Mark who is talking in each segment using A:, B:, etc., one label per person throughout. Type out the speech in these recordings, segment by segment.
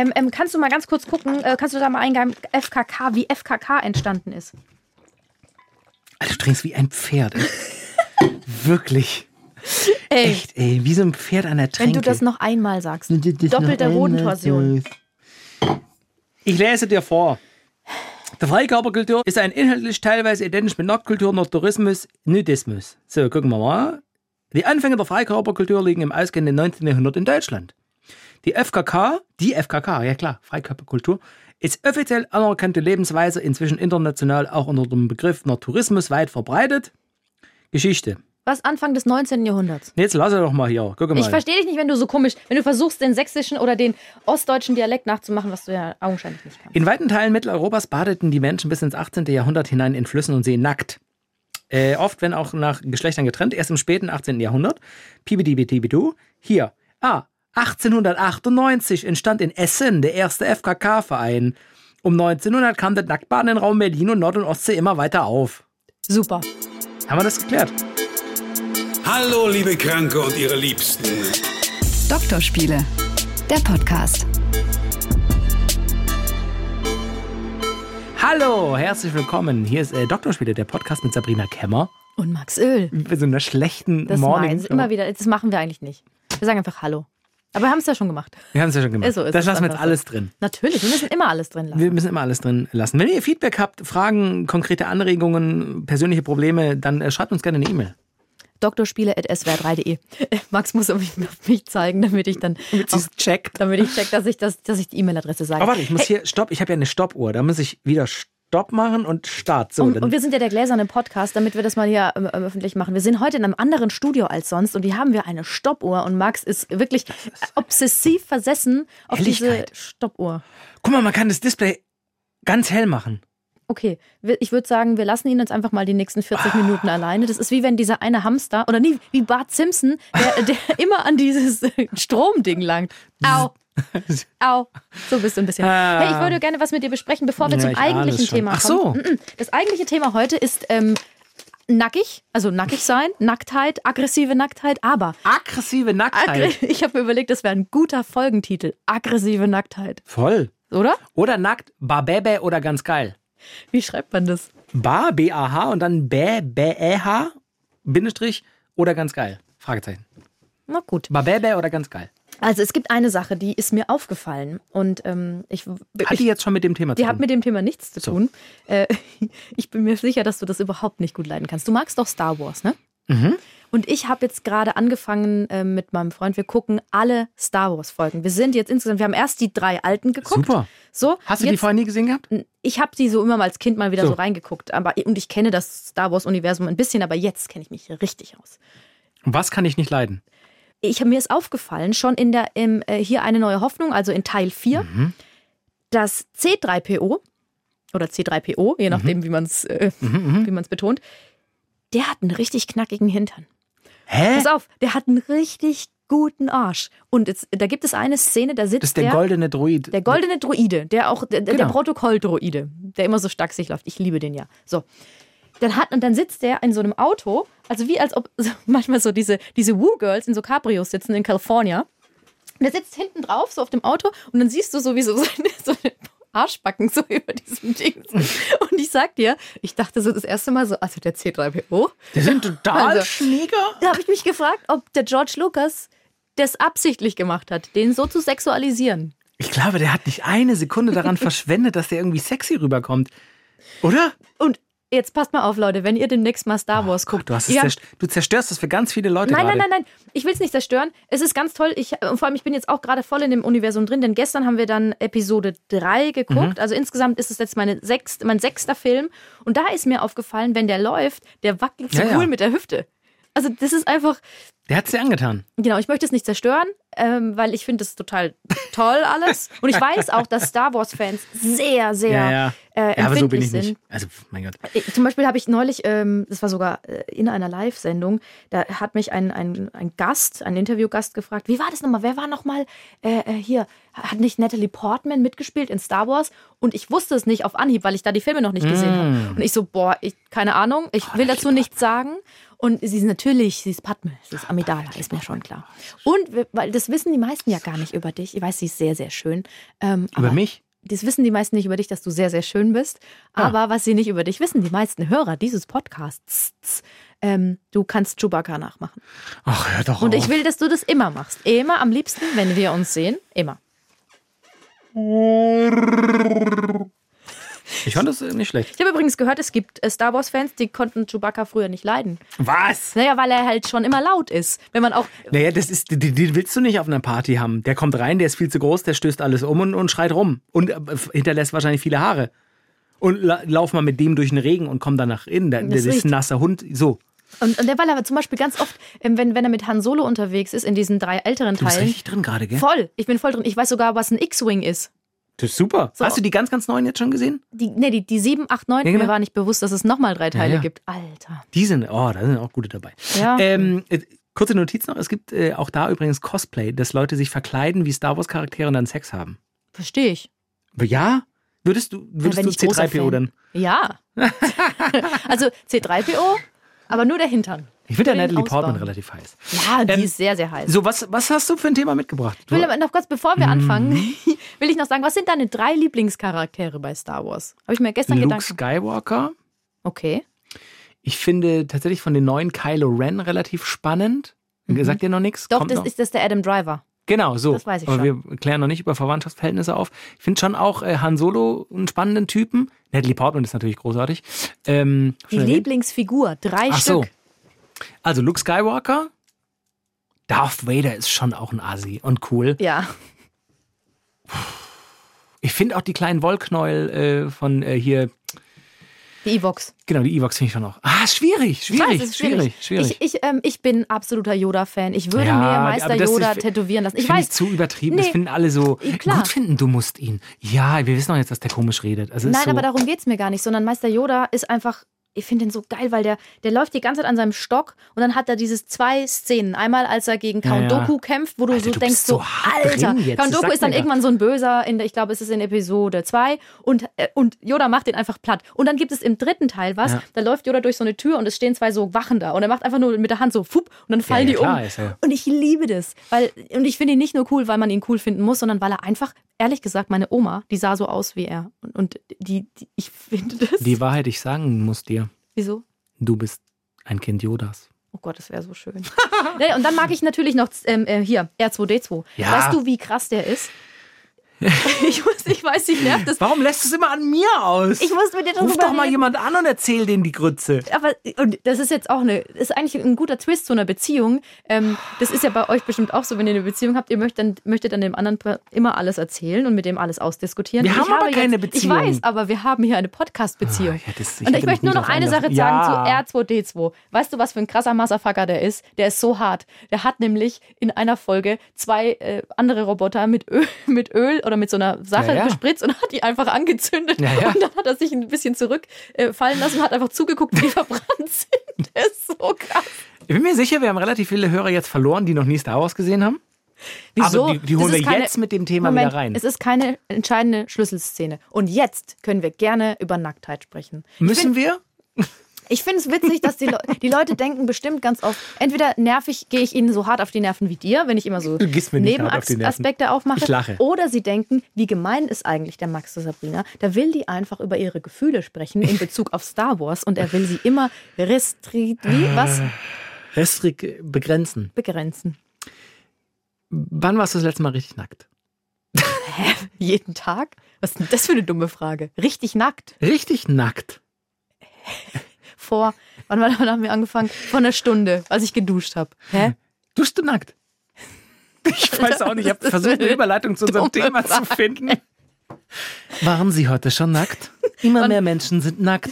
A: Ähm, ähm, kannst du mal ganz kurz gucken, äh, kannst du da mal eingeben, FKK, wie FKK entstanden ist?
B: Alter, du trinkst wie ein Pferd. Wirklich.
A: Ey,
B: Echt, ey, wie so ein Pferd an der
A: wenn
B: Tränke.
A: du das noch einmal sagst. Doppelte
B: sagst. Ich lese dir vor. Der Freikörperkultur ist ein inhaltlich teilweise identisch mit Nacktkultur, Naturismus, Nudismus. So, gucken wir mal. Die Anfänge der Freikörperkultur liegen im ausgehenden 19. Jahrhundert in Deutschland. Die FKK, die FKK, ja klar, Freikörperkultur, ist offiziell anerkannte Lebensweise, inzwischen international auch unter dem Begriff Naturismus weit verbreitet. Geschichte.
A: Was Anfang des 19. Jahrhunderts?
B: Jetzt lass er doch mal hier. Guck mal.
A: Ich verstehe dich nicht, wenn du so komisch, wenn du versuchst, den sächsischen oder den ostdeutschen Dialekt nachzumachen, was du ja augenscheinlich nicht kannst.
B: In weiten Teilen Mitteleuropas badeten die Menschen bis ins 18. Jahrhundert hinein in Flüssen und Seen nackt. Äh, oft, wenn auch nach Geschlechtern getrennt, erst im späten 18. Jahrhundert. Pibidi-bidi-bidu. Hier. Ah, 1898 entstand in Essen der erste FKK-Verein. Um 1900 kam der Nacktbaden in Raum Berlin und Nord- und Ostsee immer weiter auf.
A: Super.
B: Haben wir das geklärt?
C: Hallo, liebe Kranke und ihre Liebsten.
D: Doktorspiele, der Podcast.
B: Hallo, herzlich willkommen. Hier ist äh, Doktorspiele, der Podcast mit Sabrina Kemmer.
A: Und Max Öl.
B: Bei so einer schlechten
A: Das
B: Morning.
A: meins. Immer wieder. Das machen wir eigentlich nicht. Wir sagen einfach Hallo. Aber wir haben es ja schon gemacht.
B: Wir haben es ja schon gemacht.
A: So ist
B: das lassen wir jetzt alles drin.
A: Natürlich, wir müssen immer alles drin lassen.
B: Wir müssen immer alles drin lassen. Wenn ihr Feedback habt, Fragen, konkrete Anregungen, persönliche Probleme, dann äh, schreibt uns gerne eine E-Mail.
A: Doktorspiele.swr3.de. Max muss auf mich, auf mich zeigen, damit ich dann.
B: Damit
A: auch-
B: checkt.
A: Damit ich check, dass ich, das, dass ich die E-Mail-Adresse sage.
B: Aber warte, ich muss hier, stopp, ich habe ja eine Stoppuhr. Da muss ich wieder Stopp machen und Start. So,
A: Und, und wir sind ja der gläserne Podcast, damit wir das mal hier ähm, ähm, öffentlich machen. Wir sind heute in einem anderen Studio als sonst und hier haben wir eine Stoppuhr und Max ist wirklich obsessiv versessen auf diese
B: Helligkeit.
A: Stoppuhr.
B: guck mal, man kann das Display ganz hell machen.
A: Okay, ich würde sagen, wir lassen ihn jetzt einfach mal die nächsten 40
B: Ah.
A: Minuten alleine. Das ist wie wenn dieser eine Hamster, oder nie, wie Bart Simpson, der, der immer an dieses Stromding langt. Au, au. So bist du ein bisschen.
B: Ah.
A: Hey, ich würde gerne was mit dir besprechen, bevor wir
B: Ja,
A: zum eigentlichen. Thema
B: Ach so.
A: kommen. Mm, mm. Das eigentliche Thema heute ist ähm, nackig, also nackig sein, Nacktheit, aggressive Nacktheit, aber
B: Aggressive Nacktheit.
A: ich habe mir überlegt, das wäre ein guter Folgentitel. Aggressive Nacktheit,
B: Voll.
A: oder?
B: Oder nackt, Babebe oder ganz geil.
A: Wie schreibt man das?
B: Ba, B-A-H und dann Bä, B-E-H, Bindestrich oder ganz geil. Fragezeichen.
A: Na gut.
B: Babebe oder ganz geil.
A: Also es gibt eine Sache, die ist mir aufgefallen und ähm, ich,
B: Hat die jetzt schon mit dem Thema zu
A: die hat
B: tun?
A: mit dem Thema nichts zu tun. Äh, ich bin mir sicher, dass du das überhaupt nicht gut leiden kannst. Du magst doch Star Wars, ne?
B: Mhm.
A: Und ich habe jetzt gerade angefangen äh, mit meinem Freund. Wir gucken alle Star Wars Folgen. Wir sind jetzt insgesamt, wir haben erst die drei alten geguckt.
B: Super.
A: So,
B: Hast du die
A: jetzt,
B: vorher nie gesehen gehabt?
A: Ich habe die so immer mal als Kind mal wieder so,
B: So.
A: reingeguckt. Aber, und ich kenne das Star Wars Universum ein bisschen, aber jetzt kenne ich mich richtig aus.
B: Was kann ich nicht leiden?
A: Ich mir ist aufgefallen, schon in der im, äh, hier eine neue Hoffnung, also in Teil 4,
B: Mhm.
A: dass C3PO oder C3PO, je nachdem, wie man es äh,
B: Mhm,
A: wie betont, der hat einen richtig knackigen Hintern.
B: Hä?
A: Pass auf, der hat einen richtig guten Arsch. Und jetzt, da gibt es eine Szene, da sitzt
B: Das ist der goldene Droid.
A: der goldene Droide, der auch der, der
B: Genau.
A: Protokolldroide, der immer so stark sich läuft. Ich liebe den ja. So. Dann hat und dann sitzt der in so einem Auto, also wie als ob so, manchmal so diese diese Woo Girls in so Cabrios sitzen in California. Und der sitzt hinten drauf so auf dem Auto und dann siehst du so wie so so eine Arschbacken so über diesem Ding. Und ich sag dir, ich dachte so das erste Mal so, also der C3PO,
B: Die sind total
A: Also-
B: schnieger.
A: da habe ich mich gefragt, ob der George Lucas das absichtlich gemacht hat, den so zu sexualisieren.
B: Ich glaube, der hat nicht eine Sekunde daran verschwendet, dass der irgendwie sexy rüberkommt. Oder?
A: Und jetzt passt mal auf, Leute, wenn ihr demnächst mal Star Wars guckt.
B: Du, hast es
A: ihr
B: zerst- du zerstörst das für ganz viele Leute
A: Nein,
B: gerade.
A: nein, nein, nein. Ich will es nicht zerstören. Es ist ganz toll. Ich, und vor allem, ich bin jetzt auch gerade voll in dem Universum drin, denn gestern haben wir dann Episode 3 geguckt.
B: Mhm.
A: Also insgesamt ist es jetzt meine sechst, mein sechster Film. Und da ist mir aufgefallen, wenn der läuft, der wackelt so
B: Ja, ja.
A: cool mit der Hüfte. Also das ist einfach,
B: Der hat es dir angetan.
A: genau, ich möchte es nicht zerstören, ähm, weil ich finde es total toll alles. Und ich weiß auch, dass Star Wars-Fans sehr, sehr
B: Ja, ja.
A: Äh,
B: ja, aber so bin ich
A: sind.
B: nicht. Also, mein Gott.
A: Ich- Zum Beispiel habe ich neulich, ähm, das war sogar äh, in einer Live-Sendung, da hat mich ein, ein, ein Gast, ein Interviewgast gefragt, wie war das nochmal? Wer war nochmal äh, äh, hier? Hat nicht Natalie Portman mitgespielt in Star Wars? Und ich wusste es nicht auf Anhieb, weil ich da die Filme noch nicht gesehen
B: Mm.
A: habe. Und ich so, boah, ich, keine Ahnung, ich will dazu nichts sagen. Und sie ist natürlich, sie ist Padme, sie ist Amidala, ist mir schon klar. Und weil das wissen die meisten ja gar nicht über dich. Ich weiß, sie ist sehr, sehr schön. Ähm,
B: Über mich?
A: Das wissen die meisten nicht über dich, dass du sehr, sehr schön bist.
B: Ah.
A: Aber was sie nicht über dich wissen, die meisten Hörer dieses Podcasts, ähm, du kannst Chewbacca nachmachen.
B: Ach, hör doch
A: Und
B: auf.
A: ich will, dass du das immer machst. Immer am liebsten, wenn wir uns sehen. Immer.
B: Ich fand das äh, nicht schlecht.
A: Ich habe übrigens gehört, es gibt äh, Star Wars-Fans, die konnten Chewbacca früher nicht leiden.
B: Was?
A: Naja, weil er halt schon immer laut ist. Wenn man auch.
B: Naja, das ist, den, den willst du nicht auf einer Party haben. Der kommt rein, der ist viel zu groß, der stößt alles um und, und schreit rum. Und äh, hinterlässt wahrscheinlich viele Haare. Und la lauf mal mit dem durch den Regen und komm dann nach innen. Der,
A: Das
B: das ist ein nasser Hund. So.
A: Und, und der weil aber zum Beispiel ganz oft, ähm, wenn, wenn er mit Han Solo unterwegs ist, in diesen drei älteren
B: Du bist
A: Teilen.
B: richtig drin gerade, gell?
A: Voll. Ich bin voll drin. Ich weiß sogar, was ein X-Wing ist.
B: Das ist super.
A: So.
B: Hast du die ganz, ganz neuen jetzt schon gesehen?
A: Die, nee, die, die 7, 8, 9,
B: Ja, genau.
A: mir war nicht bewusst, dass es nochmal drei Teile
B: ja.
A: gibt. Alter.
B: Die sind, oh, da sind auch gute dabei.
A: Ja.
B: Ähm, äh, kurze Notiz noch: Es gibt äh, auch da übrigens Cosplay, dass Leute sich verkleiden wie Star Wars-Charaktere und dann Sex haben.
A: Verstehe ich.
B: Ja? Würdest du, würdest du
A: ich großer
B: C3PO
A: Fan-
B: dann?
A: Ja. also C3PO, aber nur der Hintern.
B: Ich finde ja Natalie. Portman relativ heiß.
A: Ja, die
B: Ähm,
A: ist sehr, sehr heiß.
B: So, was, was hast du für ein Thema mitgebracht?
A: Ich will aber noch kurz, bevor wir
B: Mhm.
A: anfangen, will ich noch sagen, was sind deine drei Lieblingscharaktere bei Star Wars? Habe ich mir gestern
B: Luke
A: Gedanken.
B: Skywalker.
A: Okay.
B: Ich finde tatsächlich von den neuen Kylo Ren relativ spannend. Sagt dir noch nichts?
A: Mhm. Doch,
B: Kommt
A: das
B: noch?
A: ist das der Adam Driver.
B: Genau, so.
A: Das weiß ich
B: Aber
A: schon.
B: wir klären noch nicht über Verwandtschaftsverhältnisse auf. Ich finde schon auch äh, Han Solo einen spannenden Typen. Natalie Portman ist natürlich großartig. Ähm,
A: Die. Lieblingsfigur, drei
B: Ach so. Also Luke Skywalker. Darth Vader ist schon auch ein Asi und cool.
A: Ja.
B: Ich finde auch die kleinen Wollknäuel äh, von äh, hier,
A: Die Evox.
B: genau, die Evox finde ich schon auch. Ah, schwierig,
A: Ich weiß,
B: schwierig,
A: es
B: schwierig, schwierig.
A: Ich, ich, ähm, ich bin absoluter Yoda-Fan. Ich würde
B: Ja,
A: mir Meister
B: das ist-
A: Yoda tätowieren lassen. Ich weiß,
B: ich zu übertrieben. Das
A: Nee.
B: finden alle so
A: Klar.
B: gut finden. Du musst ihn. Ja, wir wissen doch jetzt, dass der komisch redet. Also
A: Nein,
B: so,
A: aber darum geht's mir gar nicht, sondern Meister Yoda ist einfach, ich finde ihn so geil, weil der, der läuft die ganze Zeit an seinem Stock und dann hat er dieses zwei Szenen. Einmal, als er gegen Count
B: Ja.
A: Doku kämpft, wo du
B: Alter,
A: so
B: du
A: denkst, so, Alter, Count Doku ist dann irgendwann so ein Böser, in der, ich glaube, es ist in Episode 2 und, äh, und Yoda macht den einfach platt. Und dann gibt es im dritten Teil was,
B: Ja.
A: da läuft Yoda durch so eine Tür und es stehen zwei so Wachen da und er macht einfach nur mit der Hand so, fupp, und dann fallen
B: ja,
A: die
B: klar,
A: um. Und ich liebe das, weil, und ich finde ihn nicht nur cool, weil man ihn cool finden muss, sondern weil er einfach, ehrlich gesagt, meine Oma, die sah so aus wie er. Und, und die, die, ich finde das.
B: die Wahrheit ich sagen muss dir.
A: Wieso?
B: Du bist ein Kind Yodas.
A: Oh Gott, das wäre so schön. und dann mag ich natürlich noch ähm, äh, hier, R2D2.
B: Ja.
A: Weißt du, wie krass der ist? ich, muss, ich weiß, ich nervt das.
B: Warum lässt du es immer an mir aus?
A: Ich muss mit dir
B: Ruf doch mal
A: reden.
B: jemand an und erzähl denen die Grütze.
A: Aber und das ist jetzt auch eine, ist eigentlich ein guter Twist zu einer Beziehung. Ähm, das ist ja bei euch bestimmt auch so, wenn ihr eine Beziehung habt, ihr möchtet dann, möchtet dann dem anderen immer alles erzählen und mit dem alles ausdiskutieren.
B: Wir
A: Und
B: haben
A: ich
B: aber
A: habe
B: keine
A: jetzt,
B: Beziehung.
A: Ich weiß, aber wir haben hier eine Podcast-Beziehung.
B: Ah, ja, ich
A: und ich möchte nur noch eine
B: drauf
A: Sache sagen zu R2D2. Weißt du, was für ein krasser Motherfucker der ist? Der ist so hart. Der hat nämlich in einer Folge zwei äh, andere Roboter mit Öl, mit Öl oder mit so einer Sache
B: Ja, ja.
A: bespritzt und hat die einfach angezündet.
B: Ja.
A: Und dann hat er sich ein bisschen zurückfallen lassen und hat einfach zugeguckt, wie die verbrannt sind. Der ist so krass.
B: Ich bin mir sicher, wir haben relativ viele Hörer jetzt verloren, die noch nie Star Wars gesehen haben.
A: Wieso?
B: Aber die, die
A: Das
B: holen wir
A: keine-
B: jetzt mit dem Thema
A: Moment,
B: wieder rein.
A: Es ist keine entscheidende Schlüsselszene. Und jetzt können wir gerne über Nacktheit sprechen.
B: Müssen wir?
A: Ich finde es witzig, dass die, Le die Leute denken bestimmt ganz oft, entweder nervig gehe ich ihnen so hart auf die Nerven wie dir, wenn ich immer so
B: hart auf.
A: Nebenaspekte aufmache.
B: Ich lache.
A: Oder sie denken, wie gemein ist eigentlich der Max de Sabrina. Da will die einfach über ihre Gefühle sprechen in Bezug auf Star Wars und er will sie immer restri wie, was?
B: Restrik begrenzen.
A: begrenzen.
B: Wann warst du das letzte Mal richtig nackt?
A: Jeden Tag? Was ist denn das für eine dumme Frage? Richtig nackt.
B: Richtig nackt.
A: Vor, wann, war- wann haben wir angefangen? Vor einer Stunde, als ich geduscht habe. Hä?
B: Duschst du nackt? Ich weiß auch nicht, ich habe versucht, eine Überleitung zu unserem Thema zu
A: Frage.
B: finden. Waren Sie heute schon nackt? Immer mehr Menschen sind nackt.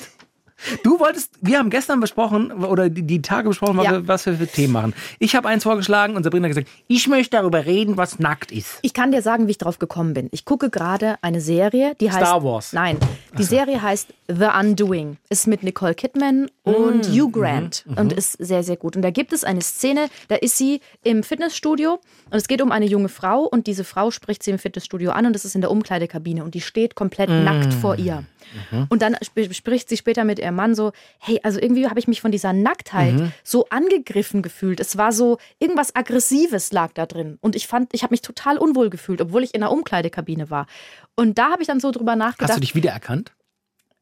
B: Du wolltest, wir haben gestern besprochen, oder die, die Tage besprochen, was,
A: Ja.
B: wir, was wir für Themen machen. Ich habe eins vorgeschlagen und Sabrina hat gesagt, ich möchte darüber reden, was nackt ist.
A: Ich kann dir sagen, wie ich drauf gekommen bin. Ich gucke gerade eine Serie, die heißt.
B: Star Wars.
A: Nein, die Serie heißt The Undoing. Ist mit Nicole Kidman und
B: Mm,
A: Hugh Grant
B: mhm,
A: und ist sehr, sehr gut. Und da gibt es eine Szene, da ist sie im Fitnessstudio und es geht um eine junge Frau und diese Frau spricht sie im Fitnessstudio an und es ist in der Umkleidekabine und die steht komplett
B: Mm.
A: nackt vor ihr. Und dann sp spricht sie später mit ihrem Mann so, hey, also irgendwie habe ich mich von dieser Nacktheit so angegriffen gefühlt. Es war so, irgendwas Aggressives lag da drin. Und ich fand, ich habe mich total unwohl gefühlt, obwohl ich in der Umkleidekabine war. Und da habe ich dann so drüber
B: Hast du
A: nachgedacht,
B: dich wiedererkannt?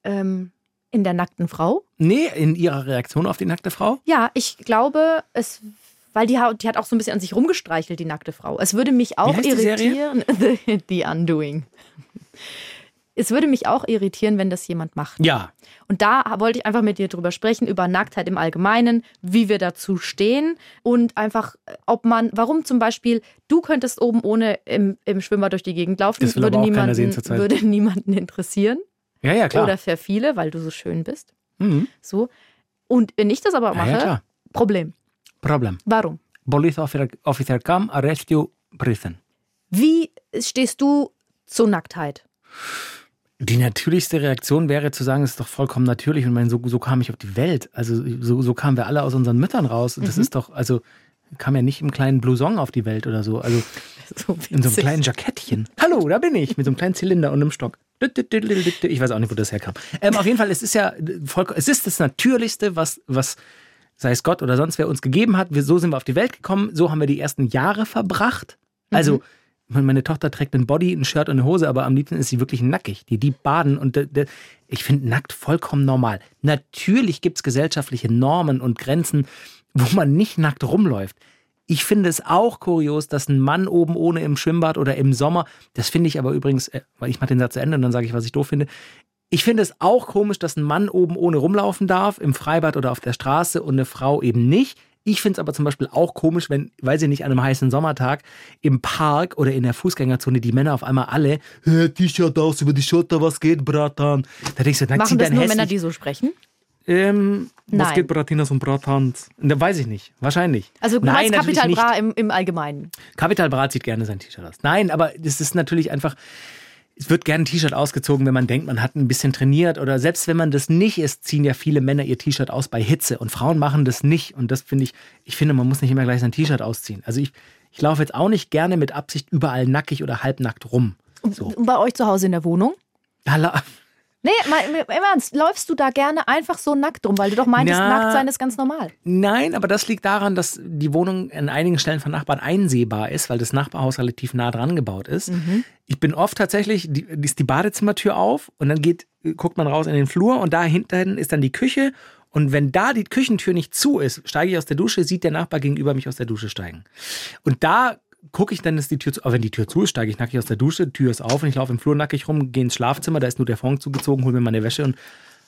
A: ähm, in der nackten Frau.
B: Nee, in ihrer Reaktion auf die nackte Frau?
A: Ja, ich glaube, es, weil die, hat- die hat auch so ein bisschen an sich rumgestreichelt, die nackte Frau. Es würde mich auch irritieren. The, the Undoing. Es würde mich auch irritieren, wenn das jemand macht.
B: Ja.
A: Und da wollte ich einfach mit dir drüber sprechen, über Nacktheit im Allgemeinen, wie wir dazu stehen und einfach, ob man, warum zum Beispiel, du könntest oben ohne im, im Schwimmbad durch die Gegend laufen,
B: Das
A: würde, niemanden, würde niemanden interessieren.
B: Ja, ja, klar.
A: Oder für viele, weil du so schön bist.
B: mhm.
A: So. Und wenn ich das aber
B: Ja,
A: mache,
B: ja, klar.
A: Problem.
B: Problem.
A: Warum?
B: Police officer, officer come, arrest you, prison.
A: Wie stehst du zur Nacktheit?
B: Die natürlichste Reaktion wäre zu sagen, es ist doch vollkommen natürlich und mein, so, so kam ich auf die Welt. Also so, so kamen wir alle aus unseren Müttern raus. Und Das ist doch, also kam ja nicht im kleinen Blouson auf die Welt oder so. Also
A: So
B: in so einem kleinen Jackettchen. Hallo, da bin ich, mit so einem kleinen Zylinder und einem Stock. Ich weiß auch nicht, wo das herkam. Ähm, auf jeden Fall, es ist ja voll, es ist das Natürlichste, was, was sei es Gott oder sonst wer uns gegeben hat. Wir, so sind wir auf die Welt gekommen, so haben wir die ersten Jahre verbracht. Also, meine Tochter trägt ein Body, ein Shirt und eine Hose, aber am liebsten ist sie wirklich nackig. Die, die baden und de, de, ich finde nackt vollkommen normal. Natürlich gibt es gesellschaftliche Normen und Grenzen, wo man nicht nackt rumläuft. Ich finde es auch kurios, dass ein Mann oben ohne im Schwimmbad oder im Sommer, das finde ich aber übrigens, äh, weil ich mache den Satz zu Ende und dann sage ich, was ich doof finde. Ich finde es auch komisch, dass ein Mann oben ohne rumlaufen darf, im Freibad oder auf der Straße und eine Frau eben nicht. Ich finde es aber zum Beispiel auch komisch, wenn, weiß ich nicht, an einem heißen Sommertag im Park oder in der Fußgängerzone die Männer auf einmal alle "Äh, T-Shirt aus über die Schulter, was geht, Bratan? Da denke ich so, na, zieh
A: Machen das nur
B: hässlich-
A: Männer, die so sprechen?
B: ähm, was
A: Nein.
B: geht Bratinas und Bratans? Da weiß ich nicht. Wahrscheinlich.
A: Also du
B: Nein,
A: Kapital. Bra im, im Allgemeinen.
B: Capital Bra zieht gerne sein T-Shirt aus. Nein, aber das ist natürlich einfach. Es wird gerne ein T-Shirt ausgezogen, wenn man denkt, man hat ein bisschen trainiert. Oder selbst wenn man das nicht ist, ziehen ja viele Männer ihr T-Shirt aus bei Hitze. Und Frauen machen das nicht. Und das finde ich, ich finde, man muss nicht immer gleich sein T-Shirt ausziehen. Also ich, ich laufe jetzt auch nicht gerne mit Absicht überall nackig oder halbnackt rum. So.
A: Und bei euch zu Hause in der Wohnung?
B: Ja, la-
A: Nee, mal, im Ernst, läufst du da gerne einfach so nackt rum, weil du doch meintest,
B: Na.
A: nackt sein ist ganz normal.
B: Nein, aber das liegt daran, dass die Wohnung an einigen Stellen von Nachbarn einsehbar ist, weil das Nachbarhaus relativ nah dran gebaut ist. Ich bin oft tatsächlich, die ist die Badezimmertür auf und dann geht, guckt man raus in den Flur und da hinten ist dann die Küche. Und wenn da die Küchentür nicht zu ist, steige ich aus der Dusche, sieht der Nachbar gegenüber mich aus der Dusche steigen. Und da gucke ich dann, ist die Tür zu. Aber wenn die Tür zu ist, steige ich nackig aus der Dusche, Tür ist auf und ich laufe im Flur nackig rum, gehe ins Schlafzimmer, da ist nur der Vorhang zugezogen, hole mir meine Wäsche und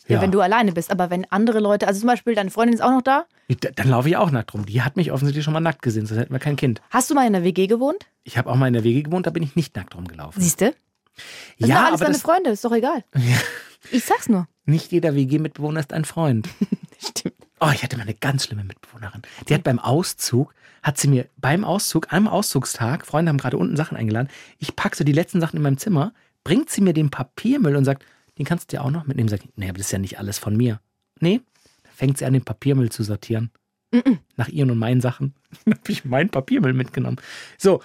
A: Ja. wenn du alleine bist. Aber wenn andere Leute, also zum Beispiel deine Freundin ist auch noch da.
B: Da- Dann laufe ich auch nackt rum. Die hat mich offensichtlich schon mal nackt gesehen, sonst hätten wir kein Kind.
A: Hast du mal in der WG gewohnt?
B: Ich habe auch mal in der Wege gewohnt, da bin ich nicht nackt rumgelaufen.
A: Siehst du? Das sind
B: ja,
A: alles
B: aber
A: deine
B: das,
A: Freunde, ist doch egal. Ich sag's nur.
B: nicht jeder WG-Mitbewohner ist ein Freund.
A: Stimmt.
B: Oh, ich hatte mal eine ganz schlimme Mitbewohnerin. Die hat beim Auszug, hat sie mir beim Auszug, am Auszugstag, Freunde haben gerade unten Sachen eingeladen, ich packe so die letzten Sachen in meinem Zimmer, bringt sie mir den Papiermüll und sagt, den kannst du dir auch noch mitnehmen. Sag ich, nee, aber das ist ja nicht alles von mir. Nee, dann fängt sie an, den Papiermüll zu sortieren. Nach ihren und meinen Sachen. Dann habe ich meinen Papiermüll mitgenommen. So,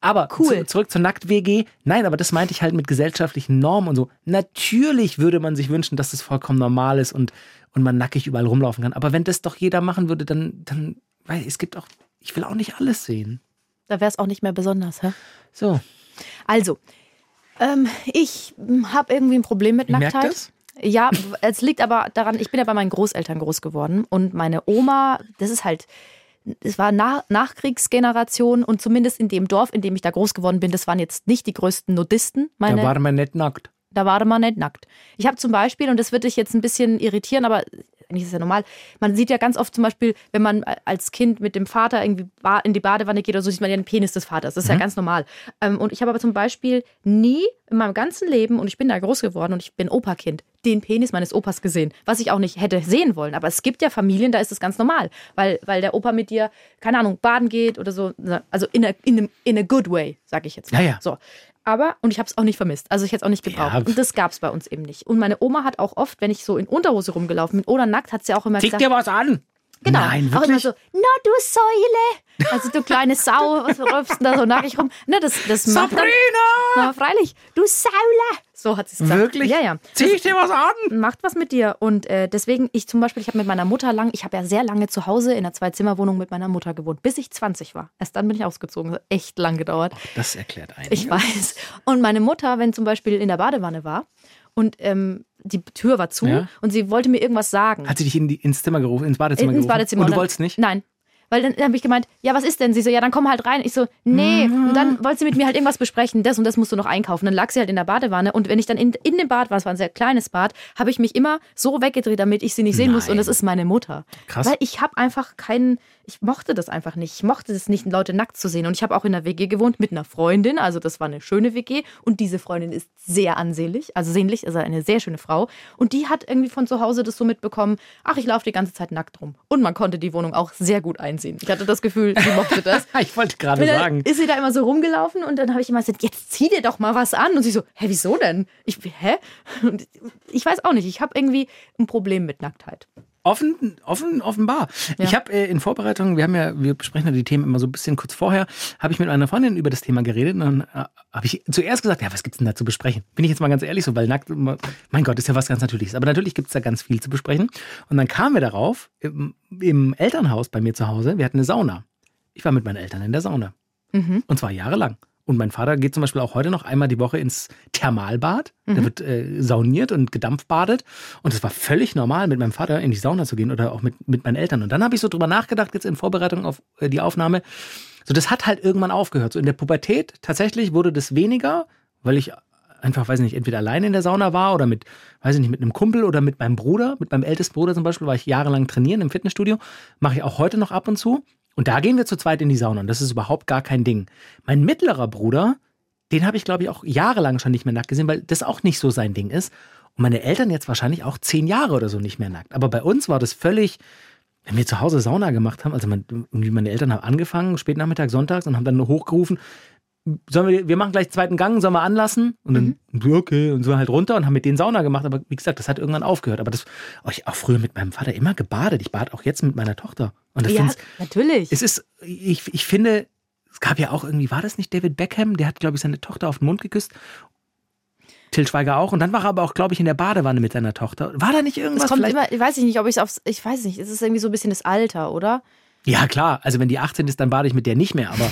B: aber
A: Cool.
B: zu, zurück zur Nackt-WG. Nein, aber das meinte ich halt mit gesellschaftlichen Normen und so. Natürlich würde man sich wünschen, dass das vollkommen normal ist und, und man nackig überall rumlaufen kann. Aber wenn das doch jeder machen würde, dann, dann, weil es gibt auch, ich will auch nicht alles sehen.
A: Da wär's auch nicht mehr besonders, hä?
B: So,
A: Also, ähm, ich habe irgendwie ein Problem mit
B: Ihr merkt
A: Nacktheit.
B: das?
A: Ja, es liegt aber daran, ich bin ja bei meinen Großeltern groß geworden und meine Oma, das ist halt, es war nach, Nachkriegsgeneration und zumindest in dem Dorf, in dem ich da groß geworden bin, das waren jetzt nicht die größten Nudisten. Meine,
B: da war man nicht nackt.
A: da war man nicht nackt. Ich habe zum Beispiel, und das wird dich jetzt ein bisschen irritieren, aber eigentlich ist ja normal, man sieht ja ganz oft zum Beispiel, wenn man als Kind mit dem Vater irgendwie in die Badewanne geht oder so, sieht man ja den Penis des Vaters. Das ist ja ganz normal. Ähm, Und ich habe aber zum Beispiel nie in meinem ganzen Leben, und ich bin da groß geworden und ich bin Operkind, den Penis meines Opas gesehen, was ich auch nicht hätte sehen wollen. Aber es gibt ja Familien, da ist das ganz normal, weil, weil der Opa mit dir, keine Ahnung, baden geht oder so. Also in a, in a, in a good way, sag ich jetzt mal.
B: Ja, ja.
A: So. Aber, und ich habe es auch nicht vermisst. Also ich hätte es auch nicht gebraucht.
B: Ja.
A: Und das gab es bei uns eben nicht. Und meine Oma hat auch oft, wenn ich so in Unterhose rumgelaufen bin oder nackt, hat sie auch immer
B: Zieh
A: gesagt,
B: dir was an!
A: Genau.
B: Nein,
A: Auch immer
B: wirklich?
A: so, na du Säule. Also du kleine Sau, was denn da so nackig rum? Ne, das, das macht dann,
B: Sabrina!
A: na freilich, du Saule. So hat sie es gesagt.
B: Wirklich?
A: Ja, ja.
B: Zieh ich dir was an?
A: macht was mit dir. Und äh, deswegen, ich zum Beispiel, ich habe mit meiner Mutter lang, ich habe ja sehr lange zu Hause in einer Zwei-Zimmer-Wohnung mit meiner Mutter gewohnt, bis ich 20 war. Erst dann bin ich ausgezogen. Das hat echt lang gedauert.
B: Das erklärt einiges.
A: Ich weiß. Und meine Mutter, wenn zum Beispiel in der Badewanne war und ähm, die Tür war zu
B: Ja.
A: und sie wollte mir irgendwas sagen.
B: Hat sie dich in die, ins Zimmer gerufen, ins Badezimmer
A: ins
B: gerufen?
A: Badezimmer.
B: Und du wolltest nicht?
A: Nein. Weil dann, dann habe ich gemeint, ja, was ist denn? Sie so, ja, dann komm halt rein. Ich so, nee.
B: Mhm.
A: Und dann wollte sie mit mir halt irgendwas besprechen. Das und das musst du noch einkaufen. Dann lag sie halt in der Badewanne. Und wenn ich dann in, in dem Bad war, es war ein sehr kleines Bad, habe ich mich immer so weggedreht, damit ich sie nicht sehen muss. Und das ist meine Mutter.
B: Krass.
A: Weil ich habe einfach keinen, ich mochte das einfach nicht. Ich mochte es nicht, Leute nackt zu sehen. Und ich habe auch in einer WG gewohnt mit einer Freundin. Also das war eine schöne WG. Und diese Freundin ist sehr ansehnlich, also sehnlich, also eine sehr schöne Frau. Und die hat irgendwie von zu Hause das so mitbekommen, ach, ich laufe die ganze Zeit nackt rum. Und man konnte die Wohnung auch sehr gut einsehen. Ich hatte das Gefühl, sie mochte das.
B: Ich wollte gerade sagen.
A: ist sie da immer so rumgelaufen und dann habe ich immer gesagt, jetzt zieh dir doch mal was an. Und sie so, hä, wieso denn? Ich, hä? Und ich weiß auch nicht, ich habe irgendwie ein Problem mit Nacktheit.
B: Offen, offen, offenbar.
A: Ja.
B: Ich habe äh, in Vorbereitung, wir haben ja, wir besprechen ja die Themen immer so ein bisschen kurz vorher, habe ich mit einer Freundin über das Thema geredet und dann äh, habe ich zuerst gesagt, ja, was gibt's denn da zu besprechen? Bin ich jetzt mal ganz ehrlich so, weil nackt, mein Gott, ist ja was ganz Natürliches. Aber natürlich gibt's da ganz viel zu besprechen. Und dann kamen wir darauf, im, im Elternhaus bei mir zu Hause, wir hatten eine Sauna. Ich war mit meinen Eltern in der Sauna. Und zwar jahrelang. Und mein Vater geht zum Beispiel auch heute noch einmal die Woche ins Thermalbad. Da wird äh, sauniert und gedampfbadet. Und es war völlig normal, mit meinem Vater in die Sauna zu gehen oder auch mit, mit meinen Eltern. Und dann habe ich so drüber nachgedacht, jetzt in Vorbereitung auf äh, die Aufnahme. So, das hat halt irgendwann aufgehört. So in der Pubertät tatsächlich wurde das weniger, weil ich einfach, weiß ich nicht, entweder alleine in der Sauna war oder mit, weiß ich nicht, mit einem Kumpel oder mit meinem Bruder, mit meinem ältesten Bruder zum Beispiel, war ich jahrelang trainieren im Fitnessstudio. Mache ich auch heute noch ab und zu. Und da gehen wir zu zweit in die Sauna und das ist überhaupt gar kein Ding. Mein mittlerer Bruder, den habe ich, glaube ich, auch jahrelang schon nicht mehr nackt gesehen, weil das auch nicht so sein Ding ist. Und meine Eltern jetzt wahrscheinlich auch zehn Jahre oder so nicht mehr nackt. Aber bei uns war das völlig, wenn wir zu Hause Sauna gemacht haben, also mein, meine Eltern haben angefangen, spät Nachmittag, sonntags und haben dann hochgerufen, sollen wir, wir machen gleich zweiten Gang, sollen wir anlassen? Und dann, so, okay, und so halt runter und haben mit denen Sauna gemacht. Aber wie gesagt, das hat irgendwann aufgehört. Aber das, oh, ich auch früher mit meinem Vater immer gebadet. Ich bad auch jetzt mit meiner Tochter. Und das
A: Ja, natürlich.
B: es ist, ich, ich finde, es gab ja auch irgendwie, war das nicht David Beckham? Der hat, glaube ich, seine Tochter auf den Mund geküsst. Till Schweiger auch. Und dann war er aber auch, glaube ich, in der Badewanne mit seiner Tochter. War da nicht irgendwas?
A: Es kommt
B: vielleicht?
A: immer, ich weiß nicht, ob ich es aufs, ich weiß nicht, es ist irgendwie so ein bisschen das Alter, oder?
B: Ja, klar. Also wenn die 18 ist, dann bade ich mit der nicht mehr. Aber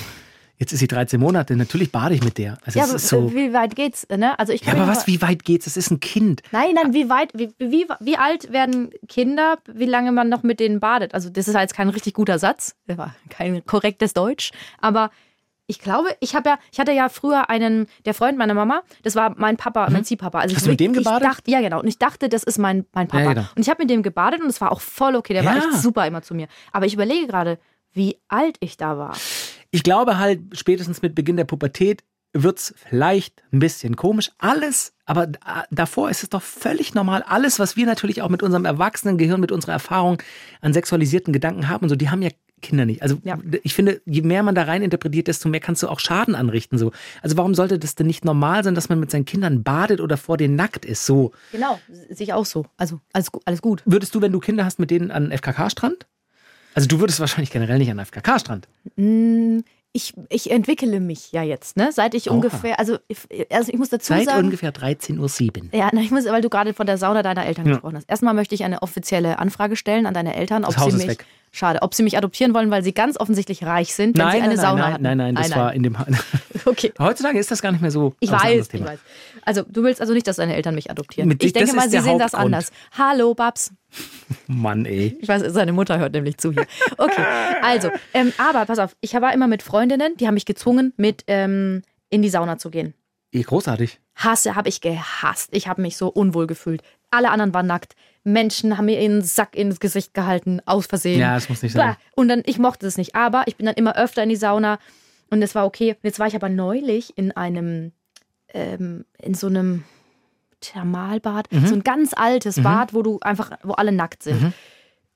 B: jetzt ist sie 13 Monate. Natürlich bade ich mit der. Also
A: Ja,
B: es
A: aber
B: ist so.
A: wie weit geht's, ne? Also ich
B: Ja, aber was, wie weit geht's? Das ist ein Kind.
A: Nein, nein, wie weit, wie, wie, wie alt werden Kinder, wie lange man noch mit denen badet? Also, das ist jetzt kein richtig guter Satz, das war kein korrektes Deutsch, aber ich glaube, ich habe ja, ich hatte ja früher einen, der Freund meiner Mama, das war mein Papa, mein Ziehpapa. Also
B: Mhm. Hast
A: ich,
B: du mit dem gebadet?
A: Dachte, ja, genau. Und ich dachte, das ist mein, mein Papa.
B: Ja, genau.
A: Und ich habe mit dem gebadet und es war auch voll okay. Der war
B: Ja.
A: echt super immer zu mir. Aber ich überlege gerade, wie alt ich da war.
B: Ich glaube halt, spätestens mit Beginn der Pubertät wird's vielleicht ein bisschen komisch. Alles, aber da- davor ist es doch völlig normal. Alles, was wir natürlich auch mit unserem erwachsenen Gehirn, mit unserer Erfahrung an sexualisierten Gedanken haben und so, die haben ja Kinder nicht. Also
A: Ja.
B: ich finde, je mehr man da rein interpretiert, desto mehr kannst du auch Schaden anrichten. So. Also warum sollte das denn nicht normal sein, dass man mit seinen Kindern badet oder vor denen nackt ist? So.
A: Genau, sehe ich auch so. Also, alles, alles gut.
B: Würdest du, wenn du Kinder hast, mit denen an den FKK-Strand? Also du würdest wahrscheinlich generell nicht an den FKK-Strand.
A: Ich, ich entwickle mich ja jetzt, ne? Seit ich
B: Oha.
A: ungefähr, also ich, also ich muss dazu
B: Seit
A: sagen.
B: ungefähr 13.07 Uhr.
A: Ja, na, ich muss, weil du gerade von der Sauna deiner Eltern
B: Ja.
A: gesprochen hast. Erstmal möchte ich eine offizielle Anfrage stellen an deine Eltern, ob
B: Das Haus
A: sie
B: ist
A: mich,
B: weg.
A: Schade, ob sie mich adoptieren wollen, weil sie ganz offensichtlich reich sind, wenn sie eine
B: nein,
A: Sauna
B: nein,
A: hatten.
B: nein, nein, das war in dem.
A: Okay.
B: Heutzutage ist das gar nicht mehr so.
A: Ich weiß, ich weiß. Also, du willst also nicht, dass deine Eltern mich adoptieren.
B: Mit-
A: ich
B: das
A: denke mal, sie sehen das anders. Hallo, Babs.
B: Mann, ey.
A: Ich weiß, seine Mutter hört nämlich zu hier. Okay, also, ähm, aber pass auf, ich war immer mit Freundinnen, die haben mich gezwungen, mit ähm, in die Sauna zu gehen.
B: Eh, Großartig.
A: Hasse habe ich gehasst. Ich habe mich so unwohl gefühlt. Alle anderen waren nackt. Menschen haben mir ihren Sack ins Gesicht gehalten, aus Versehen.
B: Ja, das muss nicht sein.
A: Und dann, ich mochte es nicht. Aber ich bin dann immer öfter in die Sauna und es war okay. Und jetzt war ich aber neulich in einem, ähm, in so einem Thermalbad,
B: Mhm.
A: so ein ganz altes Bad, wo du einfach, wo alle nackt sind.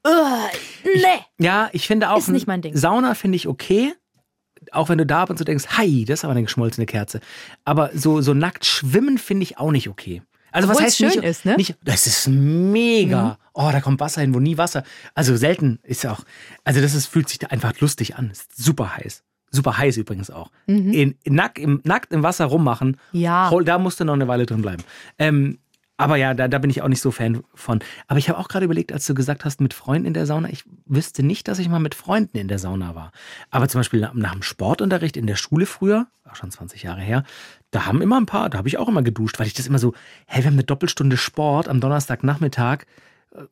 A: Ugh, nee.
B: Ja, ich finde auch.
A: Ist nicht mein Ding.
B: Sauna finde ich okay. Auch wenn du da ab und zu denkst, hi, das ist aber eine geschmolzene Kerze. Aber so, so nackt schwimmen finde ich auch nicht okay. Also was
A: Obwohl
B: heißt
A: es schön
B: nicht,
A: ist, ne? Mhm.
B: Nicht, das ist mega. Oh, da kommt Wasser hin, wo nie Wasser. Also selten ist auch. Also das ist, fühlt sich da einfach lustig an. Ist super heiß. Super heiß übrigens auch. In, in nack, im, nackt im Wasser rummachen.
A: Mhm. Ja.
B: Da musst du noch eine Weile drin bleiben. Ähm, aber ja, da, da bin ich auch nicht so Fan von. Aber ich habe auch gerade überlegt, als du gesagt hast, mit Freunden in der Sauna, ich wüsste nicht, dass ich mal mit Freunden in der Sauna war. Aber zum Beispiel nach, nach dem Sportunterricht in der Schule früher, auch schon 20 Jahre her, da haben immer ein paar, da habe ich auch immer geduscht, weil ich das immer so, hey, wir haben eine Doppelstunde Sport am Donnerstagnachmittag.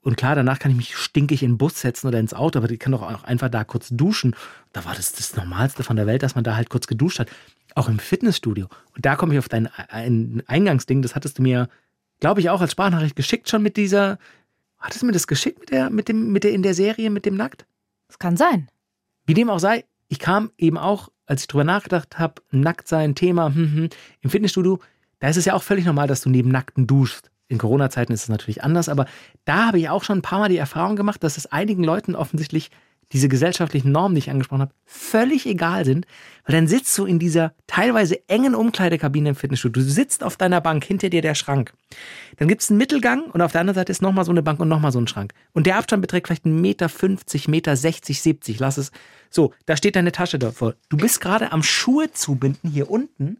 B: Und klar, danach kann ich mich stinkig in den Bus setzen oder ins Auto, aber ich kann doch auch einfach da kurz duschen. Da war das das Normalste von der Welt, dass man da halt kurz geduscht hat. Auch im Fitnessstudio. Und da komme ich auf dein ein Eingangsding, das hattest du mir, glaube ich, auch als Sprachnachricht geschickt schon mit dieser. Hattest du mir das geschickt mit der, mit dem, mit der in der Serie, mit dem Nackt?
A: Das kann sein.
B: Wie dem auch sei, ich kam eben auch, als ich drüber nachgedacht habe, nackt sein, Thema, hm, hm, im Fitnessstudio, da ist es ja auch völlig normal, dass du neben Nackten duschst. In Corona-Zeiten ist es natürlich anders, aber da habe ich auch schon ein paar Mal die Erfahrung gemacht, dass es einigen Leuten offensichtlich diese gesellschaftlichen Normen, die ich angesprochen habe, völlig egal sind, weil dann sitzt du in dieser teilweise engen Umkleidekabine im Fitnessstudio. Du sitzt auf deiner Bank, hinter dir der Schrank. Dann gibt es einen Mittelgang und auf der anderen Seite ist nochmal so eine Bank und nochmal so ein Schrank. Und der Abstand beträgt vielleicht 1,50 Meter, 50 Meter, 60, 70, lass es. So, da steht deine Tasche davor. Du bist gerade am Schuhe zubinden hier unten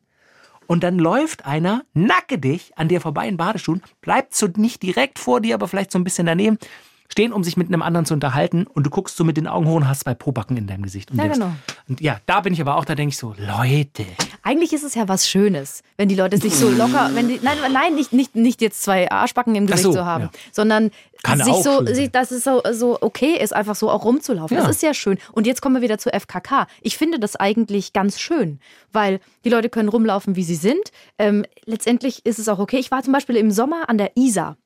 B: und dann läuft einer nackedig an dir vorbei in Badeschuhen, bleibt so nicht direkt vor dir, aber vielleicht so ein bisschen daneben, stehen, um sich mit einem anderen zu unterhalten und du guckst so mit den Augen hoch und hast zwei Pobacken in deinem Gesicht. Und
A: Ja,
B: denkst,
A: genau.
B: Und ja, da bin ich aber auch, da denke ich so, Leute.
A: Eigentlich ist es ja was Schönes, wenn die Leute sich so locker, wenn die, nein, nein, nicht, nicht, nicht jetzt zwei Arschbacken im Gesicht
B: so,
A: zu haben,
B: ja.
A: sondern
B: Kann
A: sich so, sich, dass es so, so okay ist, einfach so auch rumzulaufen.
B: Ja.
A: Das ist ja schön. Und jetzt kommen wir wieder zu FKK. Ich finde das eigentlich ganz schön, weil die Leute können rumlaufen, wie sie sind. Ähm, letztendlich ist es auch okay. Ich war zum Beispiel im Sommer an der Isar.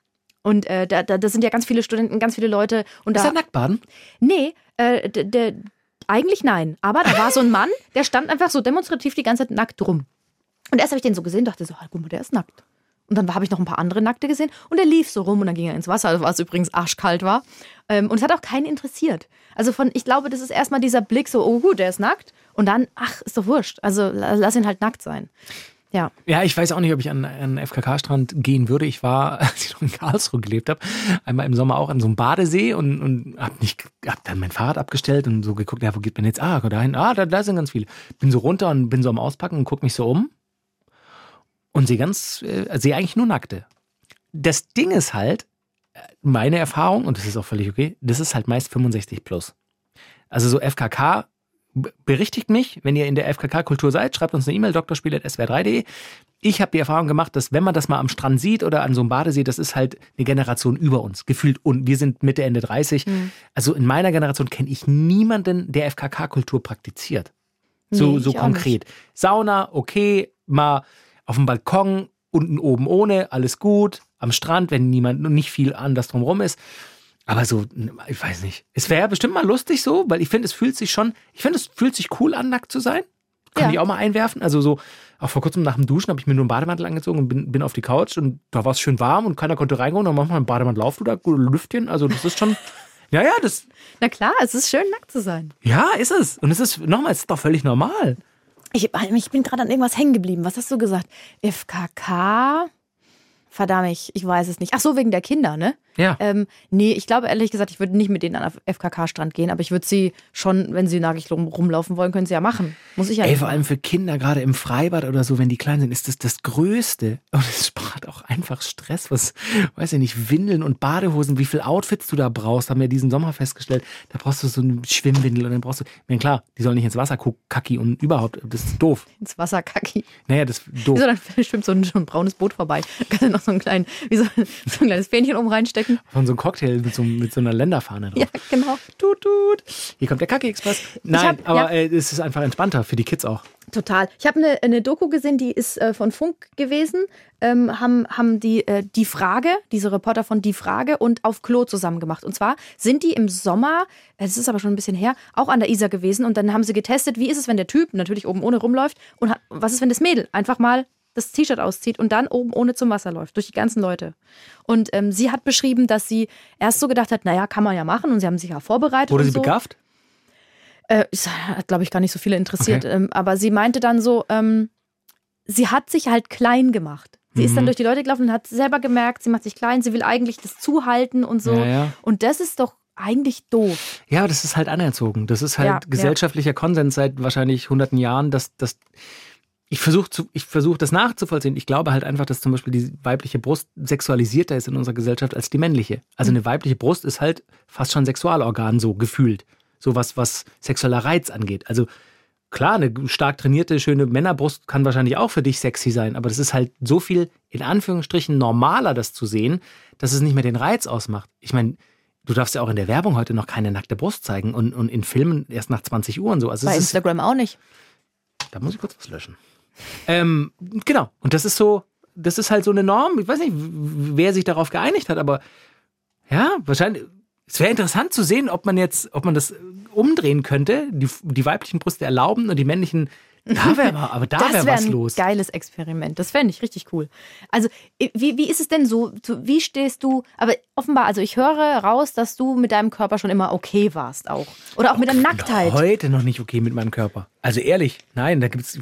A: Und äh, da, da, da sind ja ganz viele Studenten, ganz viele Leute. Und
B: Ist
A: da,
B: das Nacktbaden?
A: Nee, äh, der, der, eigentlich nein. Aber da war so ein Mann, der stand einfach so demonstrativ die ganze Zeit nackt rum. Und erst habe ich den so gesehen, dachte so, guck mal, der ist nackt. Und dann habe ich noch ein paar andere Nackte gesehen und er lief so rum und dann ging er ins Wasser, was übrigens arschkalt war. Ähm, und es hat auch keinen interessiert. Also von, ich glaube, das ist erstmal dieser Blick so, oh gut, der ist nackt. Und dann, ach, ist doch wurscht. Also la- lass ihn halt nackt sein. Ja.
B: Ja, ich weiß auch nicht, ob ich an einen FKK-Strand gehen würde. Ich war, als ich noch in Karlsruhe gelebt habe, einmal im Sommer auch an so einem Badesee und, und hab, hab dann mein Fahrrad abgestellt und so geguckt, ja, wo geht man jetzt? Ah, dahin, ah, da, da sind ganz viele. Bin so runter und bin so am Auspacken und guck mich so um und sehe ganz, äh, sehe eigentlich nur Nackte. Das Ding ist halt, meine Erfahrung, und das ist auch völlig okay, das ist halt meist 65 plus. Also so FKK, berichtigt mich, wenn ihr in der FKK-Kultur seid, schreibt uns eine E-Mail, drspiel.swr3.de. Ich habe die Erfahrung gemacht, dass wenn man das mal am Strand sieht oder an so einem Badesee, das ist halt eine Generation über uns, gefühlt. Und wir sind Mitte, Ende 30. Also in meiner Generation kenne ich niemanden, der FKK-Kultur praktiziert. So,
A: Nee,
B: so konkret. Sauna, okay, mal auf dem Balkon, unten oben ohne, alles gut. Am Strand, wenn niemand, nicht viel anders drumherum ist. Aber so, ich weiß nicht. Es wäre bestimmt mal lustig so, weil ich finde, es fühlt sich schon, ich finde, es fühlt sich cool an, nackt zu sein. Kann
A: Ja.
B: ich auch mal einwerfen. Also so, auch vor kurzem nach dem Duschen habe ich mir nur einen Bademantel angezogen und bin, bin auf die Couch und da war es schön warm und keiner konnte reingehen. Und dann manchmal im Bademantel auf oder Lüftchen. Also das ist schon, ja, ja, das,
A: Na klar, es ist schön, nackt zu sein.
B: ja, ist es. Und es ist, nochmal, es ist doch völlig normal.
A: Ich, ich bin gerade an irgendwas hängen geblieben. Was hast du gesagt? FKK? Verdammt, ich, ich weiß es nicht. Ach so, wegen der Kinder, ne?
B: Ja.
A: Ähm, nee, ich glaube ehrlich gesagt, ich würde nicht mit denen an den FKK-Strand gehen, aber ich würde sie schon, wenn sie nackig rum, rumlaufen wollen, können sie ja machen. Muss ich ja
B: Ey, vor allem für Kinder, gerade im Freibad oder so, wenn die klein sind, ist das das Größte. Und es spart auch einfach Stress. Was, weiß ich nicht, Windeln und Badehosen, wie viel Outfits du da brauchst, haben wir diesen Sommer festgestellt. Da brauchst du so eine Schwimmwindel und dann brauchst du, meine, klar, die sollen nicht ins Wasser kacki und überhaupt, das ist doof.
A: Ins Wasser kacki.
B: Naja, das ist doof.
A: Wieso, dann schwimmt so ein, so ein braunes Boot vorbei. Kannst du noch so einen kleinen, wie so, so ein kleines Fähnchen oben reinstecken?
B: Von so einem Cocktail mit so, mit so einer Länderfahne drauf.
A: Ja, genau.
B: Tut, tut. Hier kommt der Kacki-Express. Nein,
A: hab-
B: aber
A: ja.
B: äh, es ist einfach entspannter für die Kids auch.
A: Total. Ich habe eine, eine Doku gesehen, die ist äh, von Funk gewesen. Ähm, haben, haben die äh, die Frage, diese Reporter von Die Frage und auf Klo zusammen gemacht. Und zwar sind die im Sommer, es ist aber schon ein bisschen her, auch an der Isar gewesen. Und dann haben sie getestet, wie ist es, wenn der Typ natürlich oben ohne rumläuft und hat, was ist, wenn das Mädel einfach mal das T-Shirt auszieht und dann oben ohne zum Wasser läuft, durch die ganzen Leute. Und ähm, sie hat beschrieben, dass sie erst so gedacht hat, naja, kann man ja machen. Und sie haben sich ja vorbereitet.
B: Wurde
A: und
B: sie
A: so.
B: begafft?
A: Äh, hat, glaube ich, gar nicht so viele interessiert.
B: Okay.
A: Ähm, aber sie meinte dann so, ähm, sie hat sich halt klein gemacht. Sie ist dann
B: Mhm.
A: durch die Leute gelaufen und hat selber gemerkt, sie macht sich klein, sie will eigentlich das zuhalten und so.
B: Ja, ja.
A: Und das ist doch eigentlich doof.
B: Ja, aber das ist halt anerzogen. Das ist halt
A: Ja,
B: gesellschaftlicher Konsens seit wahrscheinlich hunderten Jahren, dass das. Ich versuche versuch das nachzuvollziehen. Ich glaube halt einfach, dass zum Beispiel die weibliche Brust sexualisierter ist in unserer Gesellschaft als die männliche. Also eine weibliche Brust ist halt fast schon Sexualorgan so gefühlt. So was, was sexueller Reiz angeht. Also klar, eine stark trainierte, schöne Männerbrust kann wahrscheinlich auch für dich sexy sein, aber das ist halt so viel in Anführungsstrichen normaler, das zu sehen, dass es nicht mehr den Reiz ausmacht. Ich meine, du darfst ja auch in der Werbung heute noch keine nackte Brust zeigen und, und in Filmen erst nach 20 Uhr und so. Also
A: Bei
B: es ist,
A: Instagram auch nicht.
B: da muss ich kurz was löschen. Ähm, genau. Und das ist so, das ist halt so eine Norm. Ich weiß nicht, wer sich darauf geeinigt hat, aber ja, wahrscheinlich. Es wäre interessant zu sehen, ob man jetzt, ob man das äh, umdrehen könnte, die, die weiblichen Brüste erlauben und die männlichen. Da wäre aber da
A: das
B: wäre
A: wäre
B: was
A: ein
B: los.
A: geiles Experiment. Das fände ich richtig cool. Also, wie, wie ist es denn so? Wie stehst du? Aber offenbar, also ich höre raus, dass du mit deinem Körper schon immer okay warst auch. Oder auch mit der Nacktheit.
B: Heute noch nicht okay mit meinem Körper. Also ehrlich, nein, da gibt's.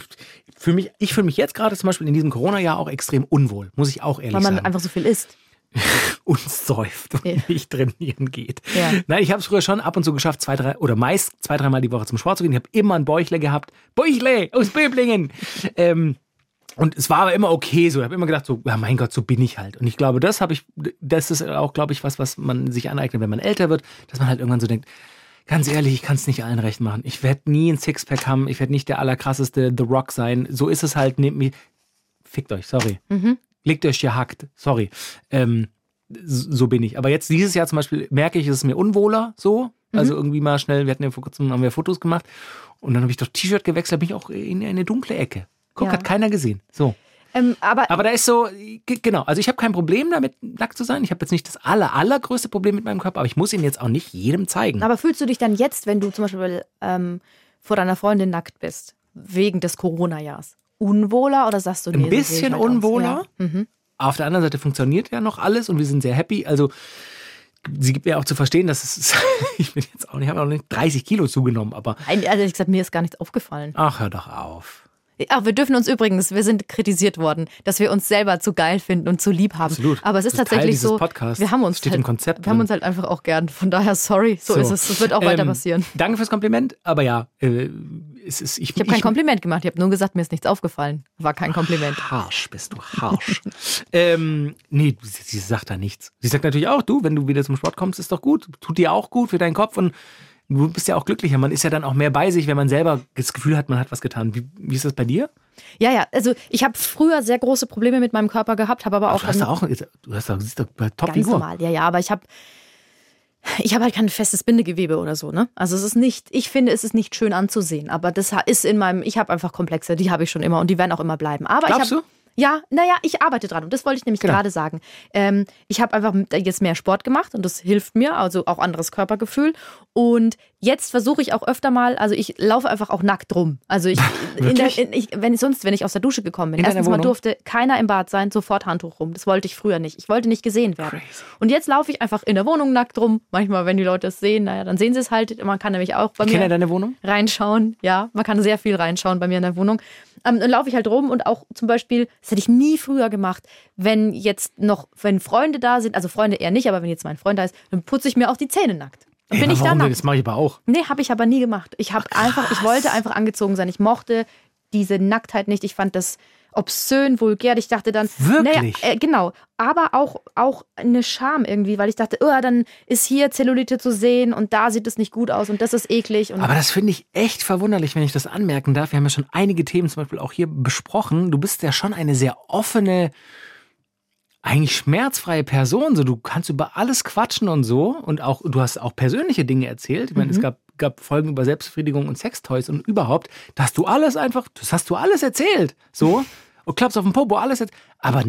B: Für mich, ich fühle mich jetzt gerade zum Beispiel in diesem Corona-Jahr auch extrem unwohl, muss ich auch ehrlich
A: Weil man
B: sagen.
A: einfach so viel isst.
B: und säuft und
A: Ja.
B: nicht trainieren geht.
A: Ja.
B: Nein, ich habe es früher schon ab und zu geschafft, zwei, drei oder meist zwei, dreimal die Woche zum Sport zu gehen. Ich habe immer ein Bäuchle gehabt. Bäuchle aus Böblingen. ähm, und es war aber immer okay so. Ich habe immer gedacht, so, ja, mein Gott, so bin ich halt. Und ich glaube, das habe ich, das ist auch, glaube ich, was, was man sich aneignet, wenn man älter wird, dass man halt irgendwann so denkt, ganz ehrlich, ich kann es nicht allen recht machen. Ich werde nie ein Sixpack haben, ich werde nicht der allerkrasseste The Rock sein. So ist es halt, nehmt mich. Fickt euch, sorry. Legt euch gehackt, sorry. Ähm, so bin ich. Aber jetzt dieses Jahr zum Beispiel merke ich, es ist mir unwohler so. Also irgendwie mal schnell, wir hatten ja vor kurzem haben wir Fotos gemacht und dann habe ich doch T-Shirt gewechselt, bin ich auch in eine dunkle Ecke. Guck,
A: Ja.
B: hat keiner gesehen. So.
A: Ähm, aber,
B: Aber da ist so, ge- genau, also ich habe kein Problem damit, nackt zu sein. Ich habe jetzt nicht das aller, allergrößte Problem mit meinem Körper, aber ich muss ihn jetzt auch nicht jedem zeigen.
A: aber fühlst du dich dann jetzt, wenn du zum Beispiel ähm, vor deiner Freundin nackt bist, wegen des Corona-Jahrs, unwohler oder sagst du, nee,
B: Ein
A: so ich
B: bisschen
A: halt
B: unwohler.
A: Ja. Mhm.
B: Auf der anderen Seite funktioniert ja noch alles und wir sind sehr happy. Also sie gibt mir auch zu verstehen, dass es, ich bin jetzt auch nicht, habe auch nicht 30 Kilo zugenommen, aber
A: Nein, Also ehrlich gesagt, mir ist gar nichts aufgefallen.
B: ach, hör doch auf.
A: Ach, wir dürfen uns übrigens, wir sind kritisiert worden, dass wir uns selber zu geil finden und zu lieb haben.
B: Absolut.
A: Aber es ist tatsächlich so,
B: Podcasts.
A: wir haben uns
B: Steht
A: halt,
B: im Konzept
A: wir haben uns halt einfach auch gern. Von daher, sorry, so, ist es. Das wird auch weiter
B: Ähm,
A: passieren.
B: Danke fürs Kompliment, aber ja, äh, es ist, ich,
A: Ich habe kein Kompliment gemacht, ich habe nur gesagt, mir ist nichts aufgefallen. War kein Kompliment.
B: Harsch bist du, harsch. ähm, nee, sie, sie sagt da nichts. Sie sagt natürlich auch, du, wenn du wieder zum Sport kommst, ist doch gut. Tut dir auch gut für deinen Kopf und du bist ja auch glücklicher. Man ist ja dann auch mehr bei sich, wenn man selber das Gefühl hat, man hat was getan. Wie, wie ist das bei dir?
A: Ja, ja, also ich habe früher sehr große Probleme mit meinem Körper gehabt, habe aber auch
B: du hast doch auch, du hast doch, siehst doch bei
A: ganz normal. Ja, ja, aber ich habe ich habe halt kein festes Bindegewebe oder so, ne? Also es ist nicht, ich finde, es ist nicht schön anzusehen, aber das ist in meinem, ich habe einfach Komplexe, die habe ich schon immer und die werden auch immer bleiben. Aber
B: Glaubst
A: ich habe
B: du?
A: Ja, naja, ich arbeite dran und das wollte ich nämlich
B: Genau.
A: gerade sagen. Ähm, ich habe einfach jetzt mehr Sport gemacht und das hilft mir, also auch anderes Körpergefühl. Und jetzt versuche ich auch öfter mal, also ich laufe einfach auch nackt rum. Also ich, in der, in, ich wenn ich sonst, wenn ich aus der Dusche gekommen bin,
B: In
A: erstens mal durfte keiner im Bad sein, sofort Handtuch rum. Das wollte ich früher nicht. Ich wollte nicht gesehen werden. Und jetzt laufe ich einfach in der Wohnung nackt rum. Manchmal, wenn die Leute es sehen, naja, dann sehen sie es halt. Man kann nämlich auch bei
B: Ich
A: mir
B: ja deine Wohnung.
A: reinschauen. Ja, man kann sehr viel reinschauen bei mir in der Wohnung. Ähm, dann laufe ich halt rum und auch zum Beispiel, das hätte ich nie früher gemacht, wenn jetzt noch, wenn Freunde da sind, also Freunde eher nicht, aber wenn jetzt mein Freund da ist, dann putze ich mir auch die Zähne nackt. Dann
B: Ey,
A: bin ich da
B: warum denn?
A: nackt.
B: Das mache ich aber auch.
A: Nee, habe ich aber nie gemacht. Ich habe einfach, ich wollte einfach angezogen sein. Ich mochte diese Nacktheit nicht. Ich fand das obszön, vulgär. Ich dachte dann,
B: Wirklich?
A: Naja, äh, genau. Aber auch, auch eine Scham irgendwie, weil ich dachte, oh, dann ist hier Zellulite zu sehen und da sieht es nicht gut aus und das ist eklig.
B: Aber das finde ich echt verwunderlich, wenn ich das anmerken darf. Wir haben ja schon einige Themen zum Beispiel auch hier besprochen. Du bist ja schon eine sehr offene, eigentlich schmerzfreie Person. So, du kannst über alles quatschen und so. Und auch, du hast auch persönliche Dinge erzählt. Ich meine, es gab, gab Folgen über Selbstbefriedigung und Sextoys und überhaupt. Da hast du alles einfach, das hast du alles erzählt. So. Und klappst auf den Popo, alles erzählt. Aber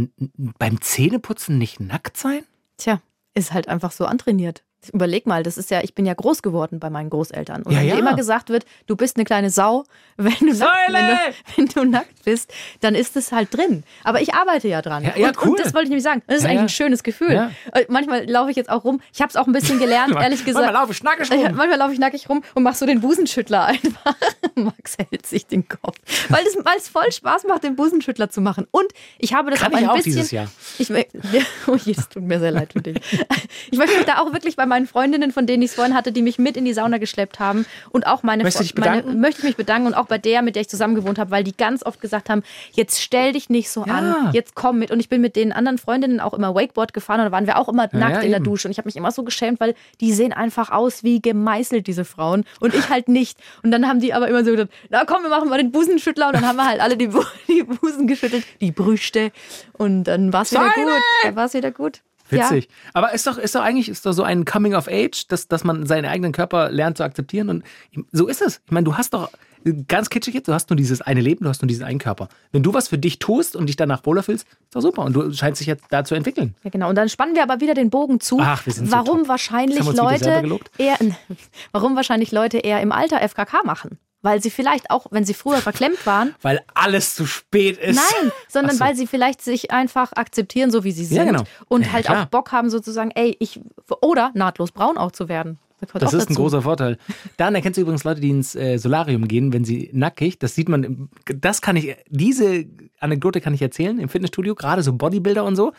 B: beim Zähneputzen nicht nackt sein?
A: Tja, ist halt einfach so antrainiert. Überleg mal, das ist ja, ich bin ja groß geworden bei meinen Großeltern. Und
B: Ja,
A: wenn
B: ja.
A: immer gesagt wird, du bist eine kleine Sau, wenn du, nackt, wenn, du, wenn du nackt bist, dann ist es halt drin. Aber ich arbeite ja dran.
B: Ja, ja,
A: und,
B: cool.
A: und das wollte ich nämlich sagen. Das ist eigentlich ein schönes Gefühl. Äh, Manchmal laufe ich jetzt auch rum. Ich habe es auch ein bisschen gelernt, ehrlich gesagt.
B: Manchmal laufe ich nackig rum.
A: manchmal laufe ich nackig rum und mache so den Busenschüttler einfach. Max hält sich den Kopf. Weil es, weil es voll Spaß macht, den Busenschüttler zu machen. Und ich habe das
B: Kann
A: auch
B: ich
A: ein
B: auch
A: bisschen.
B: dieses Jahr.
A: Ich, oh je, das tut mir sehr leid für dich. Ich möchte mich da auch wirklich bei meinen Freundinnen, von denen ich es vorhin hatte, die mich mit in die Sauna geschleppt haben und auch meine,
B: Möchtest du
A: meine möchte ich mich bedanken und auch bei der, mit der ich zusammen gewohnt habe, weil die ganz oft gesagt haben, jetzt stell dich nicht so
B: Ja.
A: an, jetzt komm mit. Und ich bin mit den anderen Freundinnen auch immer Wakeboard gefahren und da waren wir auch immer nackt
B: ja,
A: in der
B: eben.
A: Dusche und ich habe mich immer so geschämt, weil die sehen einfach aus wie gemeißelt, diese Frauen und ich halt nicht. Und dann haben die aber immer so gesagt, na komm, wir machen mal den Busenschüttler und dann haben wir halt alle die, Bu die Busen geschüttelt, die Brüste und dann war es wieder gut. Dann war es wieder gut.
B: Witzig. Aber ist doch, ist doch eigentlich ist doch so ein Coming of Age, dass, dass man seinen eigenen Körper lernt zu akzeptieren. Und so ist es. Ich meine, du hast doch ganz kitschig jetzt, du hast nur dieses eine Leben, du hast nur diesen einen Körper. Wenn du was für dich tust und dich danach wohler fühlst, ist doch super. Und du scheinst dich jetzt da zu entwickeln.
A: Ja, genau. Und dann spannen wir aber wieder den Bogen zu,
B: Ach, wir sind so
A: warum
B: top.
A: wahrscheinlich Leute
B: gelobt.
A: eher, warum wahrscheinlich Leute eher im Alter FKK machen. Weil sie vielleicht auch, wenn sie früher verklemmt waren,
B: Weil alles zu spät ist.
A: nein, sondern
B: so.
A: weil sie vielleicht sich einfach akzeptieren, so wie sie sind.
B: Ja, genau.
A: Und
B: Ja,
A: halt
B: klar.
A: auch Bock haben, sozusagen, ey, ich, oder nahtlos braun auch zu werden.
B: Das ist ein
A: dazu.
B: großer Vorteil. Dann erkennst du übrigens Leute, die ins äh, Solarium gehen, wenn sie nackig, das sieht man, das kann ich, diese Anekdote kann ich erzählen im Fitnessstudio, gerade so Bodybuilder und so,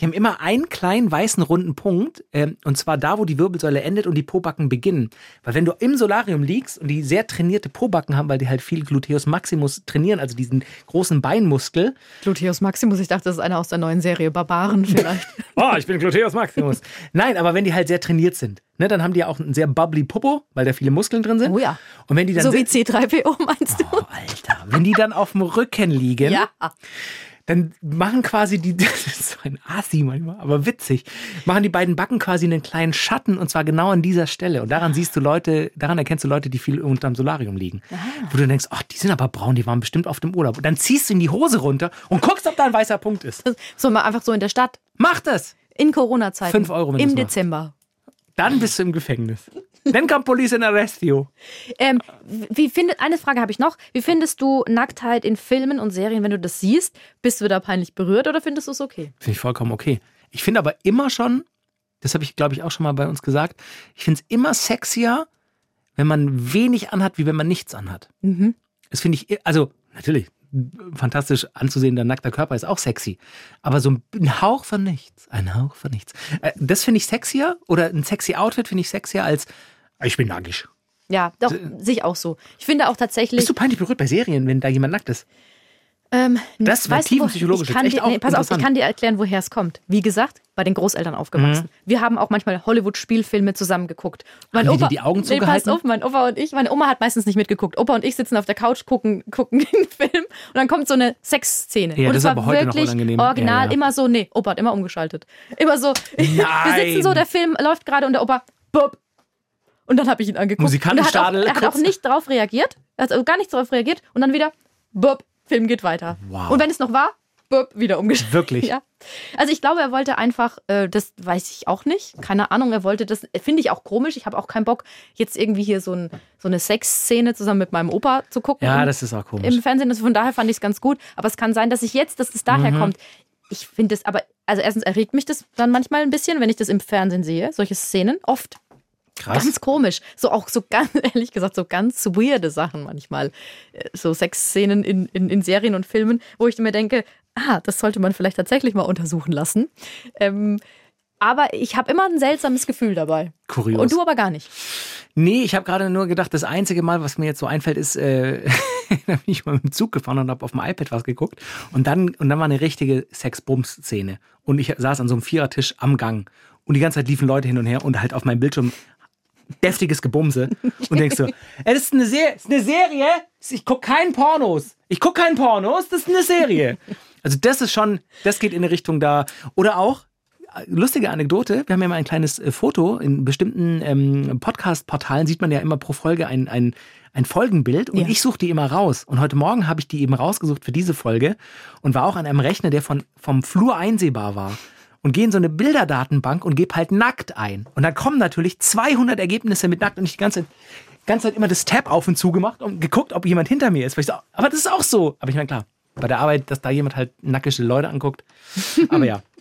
B: die haben immer einen kleinen weißen runden Punkt, ähm, und zwar da, wo die Wirbelsäule endet und die Pobacken beginnen. Weil wenn du im Solarium liegst und die sehr trainierte Pobacken haben, weil die halt viel Gluteus Maximus trainieren, also diesen großen Beinmuskel,
A: Gluteus Maximus, ich dachte, das ist einer aus der neuen Serie Barbaren vielleicht.
B: Oh, ich bin Gluteus Maximus. Nein, aber wenn die halt sehr trainiert sind, ne, dann haben die ja auch einen sehr bubbly Popo, weil da viele Muskeln drin sind.
A: Oh ja.
B: Und wenn die dann
A: so wie
B: sit-
A: C3PO, meinst du?
B: Oh, Alter, wenn die dann auf dem Rücken liegen,
A: Ja.
B: dann machen quasi die, das ist so ein Asi manchmal, aber witzig, machen die beiden Backen quasi einen kleinen Schatten und zwar genau an dieser Stelle. Und daran siehst du Leute, daran erkennst du Leute, die viel unterm Solarium liegen.
A: Ah.
B: Wo du denkst, ach, die sind aber braun, die waren bestimmt auf dem Urlaub. Und dann ziehst du in die Hose runter und guckst, ob da ein weißer Punkt ist.
A: So mal einfach so in der Stadt.
B: Mach das!
A: In Corona-Zeiten.
B: Fünf Euro, wenn
A: Im. Dezember.
B: Dann bist du im Gefängnis. Then come police and arrest you.
A: Ähm, wie findet, eine Frage habe ich noch. Wie findest du Nacktheit in Filmen und Serien, wenn du das siehst? Bist du da peinlich berührt oder findest du es okay?
B: Finde ich vollkommen okay. Ich finde aber immer schon, das habe ich glaube ich auch schon mal bei uns gesagt, ich finde es immer sexier, wenn man wenig anhat, wie wenn man nichts anhat.
A: Mhm.
B: Das finde ich, also natürlich, fantastisch anzusehender nackter Körper ist auch sexy. Aber so ein Hauch von nichts, ein Hauch von nichts. Äh, Das finde ich sexier oder ein sexy Outfit finde ich sexier als ich bin nackig.
A: Ja, doch, sehe ich auch so. Ich finde auch tatsächlich.
B: Bist du peinlich berührt bei Serien, wenn da jemand nackt ist?
A: Ähm,
B: Das war tiefenpsychologisch
A: ich kann dir,
B: auch
A: nee, Pass auf, ich kann dir erklären, woher es kommt. Wie gesagt, bei den Großeltern aufgewachsen. Wir haben auch manchmal Hollywood-Spielfilme zusammen geguckt. Mein
B: Haben die dir die Augen
A: nee, pass auf, mein Opa und ich, meine Oma hat meistens nicht mitgeguckt. Opa und ich sitzen auf der Couch, gucken, gucken den Film und dann kommt so eine Sexszene.
B: Ja,
A: und
B: das
A: es war
B: aber heute noch
A: wirklich original,
B: Ja, ja.
A: immer so, nee, Opa hat immer umgeschaltet. Immer so, wir sitzen so, der Film läuft gerade und der Opa, Bob. Und dann habe ich ihn angeguckt.
B: Musikantenstadel,
A: er hat, auch, er hat auch nicht darauf reagiert. Er hat also gar nicht darauf reagiert. Und dann wieder, Bob, Film geht weiter.
B: Wow.
A: Und wenn es noch war, Bob, wieder umgeschaltet.
B: Wirklich?
A: Ja. Also ich glaube, er wollte einfach, äh, das weiß ich auch nicht, keine Ahnung, er wollte das, finde ich auch komisch. Ich habe auch keinen Bock, jetzt irgendwie hier so, ein, so eine Sexszene zusammen mit meinem Opa zu gucken.
B: Ja, das ist auch komisch.
A: im Fernsehen. Also von daher fand ich es ganz gut. Aber es kann sein, dass ich jetzt, dass es daher
B: Mhm.
A: kommt. Ich finde es aber, also erstens erregt mich das dann manchmal ein bisschen, wenn ich das im Fernsehen sehe, solche Szenen. Oft.
B: Krass.
A: Ganz komisch. So auch so ganz, ehrlich gesagt, so ganz weirde Sachen manchmal. Äh, So Sexszenen in, in, in Serien und Filmen, wo ich mir denke, ah, das sollte man vielleicht tatsächlich mal untersuchen lassen. Ähm, aber ich habe immer ein seltsames Gefühl dabei.
B: Kurios.
A: Und du aber gar nicht.
B: Nee, ich habe gerade nur gedacht, das einzige Mal, was mir jetzt so einfällt, ist, äh, da bin ich mal mit dem Zug gefahren und habe auf dem iPad was geguckt. Und dann, und dann war eine richtige Sex-Bums-Szene. Und ich saß an so einem Vierertisch am Gang. Und die ganze Zeit liefen Leute hin und her und halt auf meinem Bildschirm deftiges Gebumse. Und denkst so, das ist eine, Serie, ist eine Serie? Ich guck keinen Pornos. Ich guck keinen Pornos, das ist eine Serie. Also das ist schon, das geht in eine Richtung da. Oder auch, lustige Anekdote, wir haben ja mal ein kleines äh, Foto. In bestimmten ähm, Podcast-Portalen sieht man ja immer pro Folge ein, ein, ein Folgenbild und
A: Ja.
B: ich suche die immer raus. Und heute Morgen habe ich die eben rausgesucht für diese Folge und war auch an einem Rechner, der von, vom Flur einsehbar war. Und gehe in so eine Bilderdatenbank und gebe halt nackt ein. Und dann kommen natürlich 200 Ergebnisse mit nackt und ich die ganze, ganze Zeit immer das Tab auf und zu gemacht und geguckt, ob jemand hinter mir ist. So, aber das ist auch so. Aber ich meine, klar, bei der Arbeit, dass da jemand halt nackische Leute anguckt. Aber ja,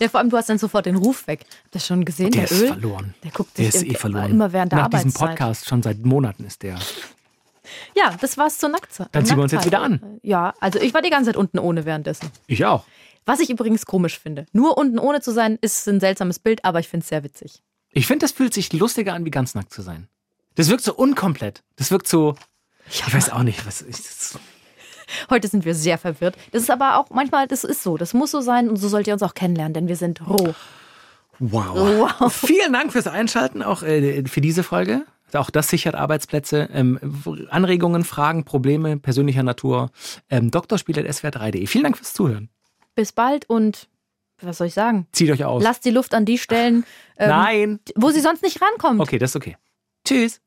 A: Ja, vor allem, du hast dann sofort den Ruf weg. Habt ihr das schon gesehen?
B: der
A: Der,
B: ist
A: Öl?
B: verloren.
A: Der guckt
B: Der
A: sich
B: ist eh verloren.
A: immer während der
B: Nach diesem
A: Arbeitszeit.
B: Podcast, schon seit Monaten ist der.
A: Ja, das war's zur Nacktzeit.
B: Dann ziehen wir uns jetzt wieder an.
A: Ja, also ich war die ganze Zeit unten ohne währenddessen.
B: Ich auch.
A: Was ich übrigens komisch finde. Nur unten ohne zu sein, ist ein seltsames Bild, aber ich finde es sehr witzig.
B: Ich finde, das fühlt sich lustiger an, wie ganz nackt zu sein. Das wirkt so unkomplett. Das wirkt so. Ich weiß auch nicht, was ist.
A: Heute sind wir sehr verwirrt. Das ist aber auch manchmal, das ist so. Das muss so sein und so sollt ihr uns auch kennenlernen, denn wir sind roh.
B: Wow.
A: Wow.
B: Vielen Dank fürs Einschalten, auch äh, für diese Folge. Auch das sichert Arbeitsplätze. Ähm, Anregungen, Fragen, Probleme persönlicher Natur. Ähm, Doktorspiel.swr3.de. Vielen Dank fürs Zuhören.
A: Bis bald und was soll ich sagen?
B: Zieht euch aus.
A: Lasst die Luft an die Stellen, ähm,
B: Nein.
A: wo sie sonst nicht rankommt.
B: Okay, das ist okay. Tschüss.